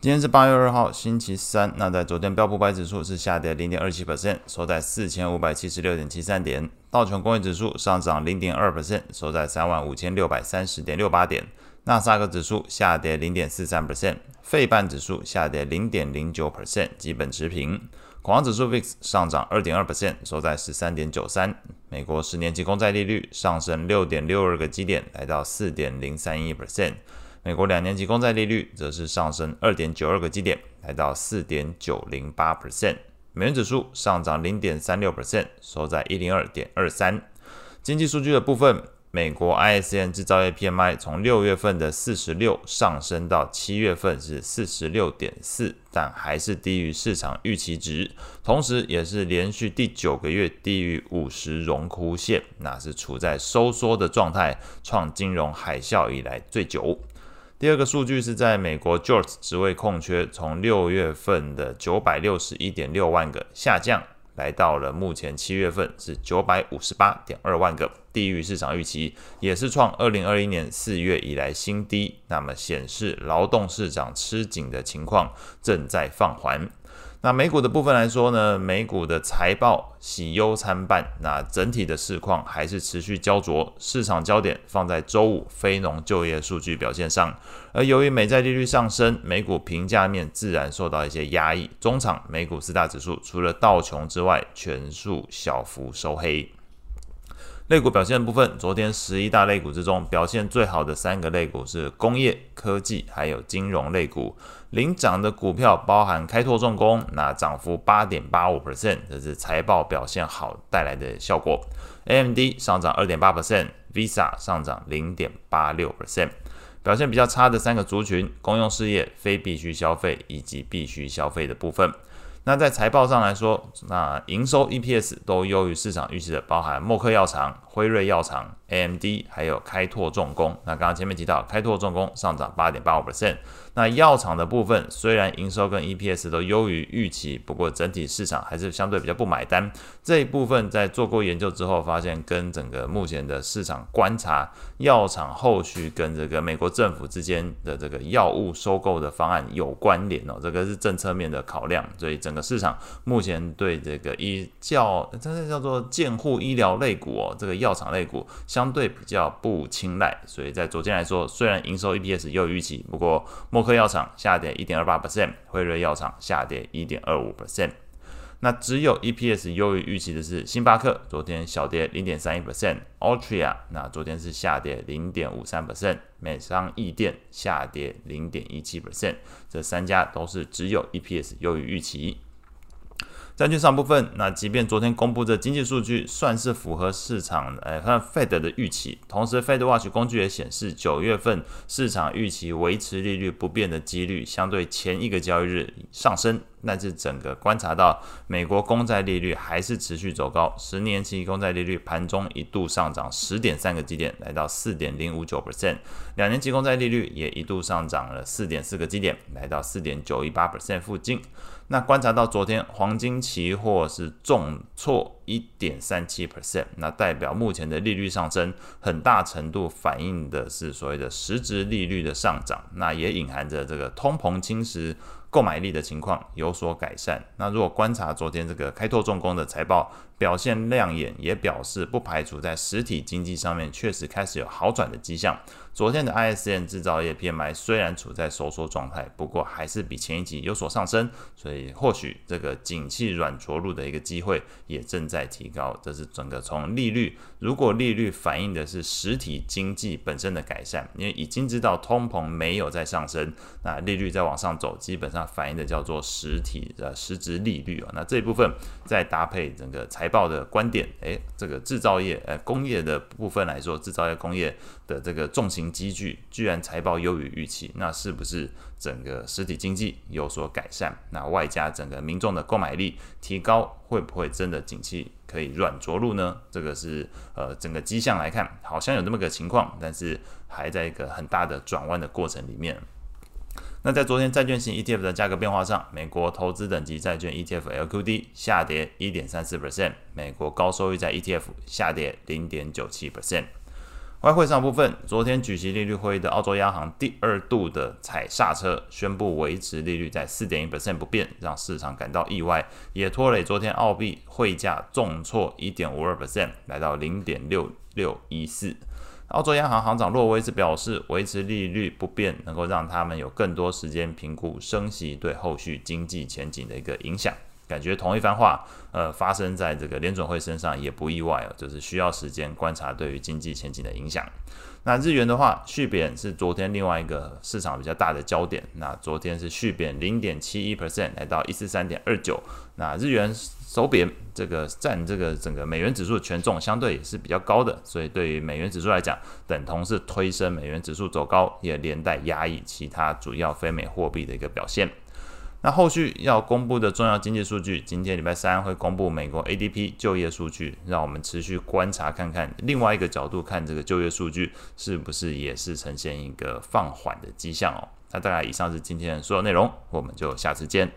今天是八月二号，星期三。那在昨天，标普五百指数是下跌零点二七 percent，收在四千五百七十六点七三点。道琼工业指数上涨零点二 percent，收在三万五千六百三十点六八点。纳斯达克指数下跌零点四三 percent，费半指数下跌零点零九 percent，基本持平。恐慌指数 VIX 上涨二点二 percent，收在十三点九三。美国十年期公债利率上升六点六二个基点，来到四点零三一 percent。美国两年期公债利率则是上升二点九二个基点，来到四点九零八 percent。美元指数上涨零点三六 percent，收在一零二点二三。经济数据的部分，美国 ISM 制造业 PMI 从六月份的四十六上升到七月份是四十六点四，但还是低于市场预期值，同时也是连续第九个月低于五十荣枯线，那是处在收缩的状态，创金融海啸以来最久。第二个数据是在美国 jorts 职位空缺从六月份的九百六十一点六万个下降，来到了目前七月份是九百五十八点二万个，低于市场预期，也是创二零二一年四月以来新低。那么显示劳动市场吃紧的情况正在放缓。那美股的部分来说呢，美股的财报喜忧参半，那整体的市况还是持续焦灼，市场焦点放在周五非农就业数据表现上，而由于美债利率上升，美股评价面自然受到一些压抑。中场美股四大指数除了道琼之外，全数小幅收黑。类股表现的部分，昨天十一大类股之中表现最好的三个类股是工业、科技还有金融类股。领涨的股票包含开拓重工，那涨幅八点八五 percent，这是财报表现好带来的效果。AMD 上涨二点八 percent，Visa 上涨零点八六 percent。表现比较差的三个族群：公用事业、非必需消费以及必需消费的部分。那在财报上来说，那营收 EPS 都优于市场预期的，包含默克药厂、辉瑞药厂、AMD，还有开拓重工。那刚刚前面提到，开拓重工上涨八点八五 percent。那药厂的部分虽然营收跟 EPS 都优于预期，不过整体市场还是相对比较不买单。这一部分在做过研究之后，发现跟整个目前的市场观察，药厂后续跟这个美国政府之间的这个药物收购的方案有关联哦，这个是政策面的考量。所以整个市场目前对这个医叫这个叫做健护医疗类股哦，这个药厂类股相对比较不青睐。所以在昨天来说，虽然营收 EPS 优于预期，不过默科药厂下跌一点二八 percent，辉瑞药厂下跌一点二五 percent。那只有 EPS 优于预期的是星巴克，昨天小跌零点三一 percent，Altria 那昨天是下跌零点五三 percent，美商易电下跌零点一七 percent，这三家都是只有 EPS 优于预期。债券上部分，那即便昨天公布的经济数据算是符合市场，呃，看 Fed 的预期，同时 Fed Watch 工具也显示，九月份市场预期维持利率不变的几率，相对前一个交易日上升。但是整个观察到，美国公债利率还是持续走高，十年期公债利率盘中一度上涨十点三个基点，来到四点零五九 percent；两年期公债利率也一度上涨了四点四个基点，来到四点九一八 percent 附近。那观察到昨天黄金期货是重挫一点三七 percent，那代表目前的利率上升，很大程度反映的是所谓的实质利率的上涨，那也隐含着这个通膨侵蚀。购买力的情况有所改善。那如果观察昨天这个开拓重工的财报表现亮眼，也表示不排除在实体经济上面确实开始有好转的迹象。昨天的 ISM 制造业 PMI 虽然处在收缩状态，不过还是比前一集有所上升，所以或许这个景气软着陆的一个机会也正在提高。这是整个从利率，如果利率反映的是实体经济本身的改善，因为已经知道通膨没有在上升，那利率在往上走，基本上反映的叫做实体的实质利率啊。那这一部分再搭配整个财财报的观点，诶，这个制造业，呃，工业的部分来说，制造业工业的这个重型。机具居然财报优于预期，那是不是整个实体经济有所改善？那外加整个民众的购买力提高，会不会真的景气可以软着陆呢？这个是呃整个迹象来看，好像有这么个情况，但是还在一个很大的转弯的过程里面。那在昨天债券型 ETF 的价格变化上，美国投资等级债券 ETF LQD 下跌一点三四 percent，美国高收益债 ETF 下跌零点九七 percent。外汇上部分，昨天举行利率会议的澳洲央行第二度的踩刹车，宣布维持利率在四点一 percent 不变，让市场感到意外，也拖累昨天澳币汇价重挫一点五二 percent，来到零点六六一四。澳洲央行行长洛威兹表示，维持利率不变，能够让他们有更多时间评估升息对后续经济前景的一个影响。感觉同一番话，呃，发生在这个联准会身上也不意外哦，就是需要时间观察对于经济前景的影响。那日元的话，续贬是昨天另外一个市场比较大的焦点。那昨天是续贬零点七一 percent，来到一四三点二九。那日元收贬，这个占这个整个美元指数权重相对也是比较高的，所以对于美元指数来讲，等同是推升美元指数走高，也连带压抑其他主要非美货币的一个表现。那后续要公布的重要经济数据，今天礼拜三会公布美国 ADP 就业数据，让我们持续观察看看。另外一个角度看这个就业数据，是不是也是呈现一个放缓的迹象哦？那大概以上是今天的所有内容，我们就下次见。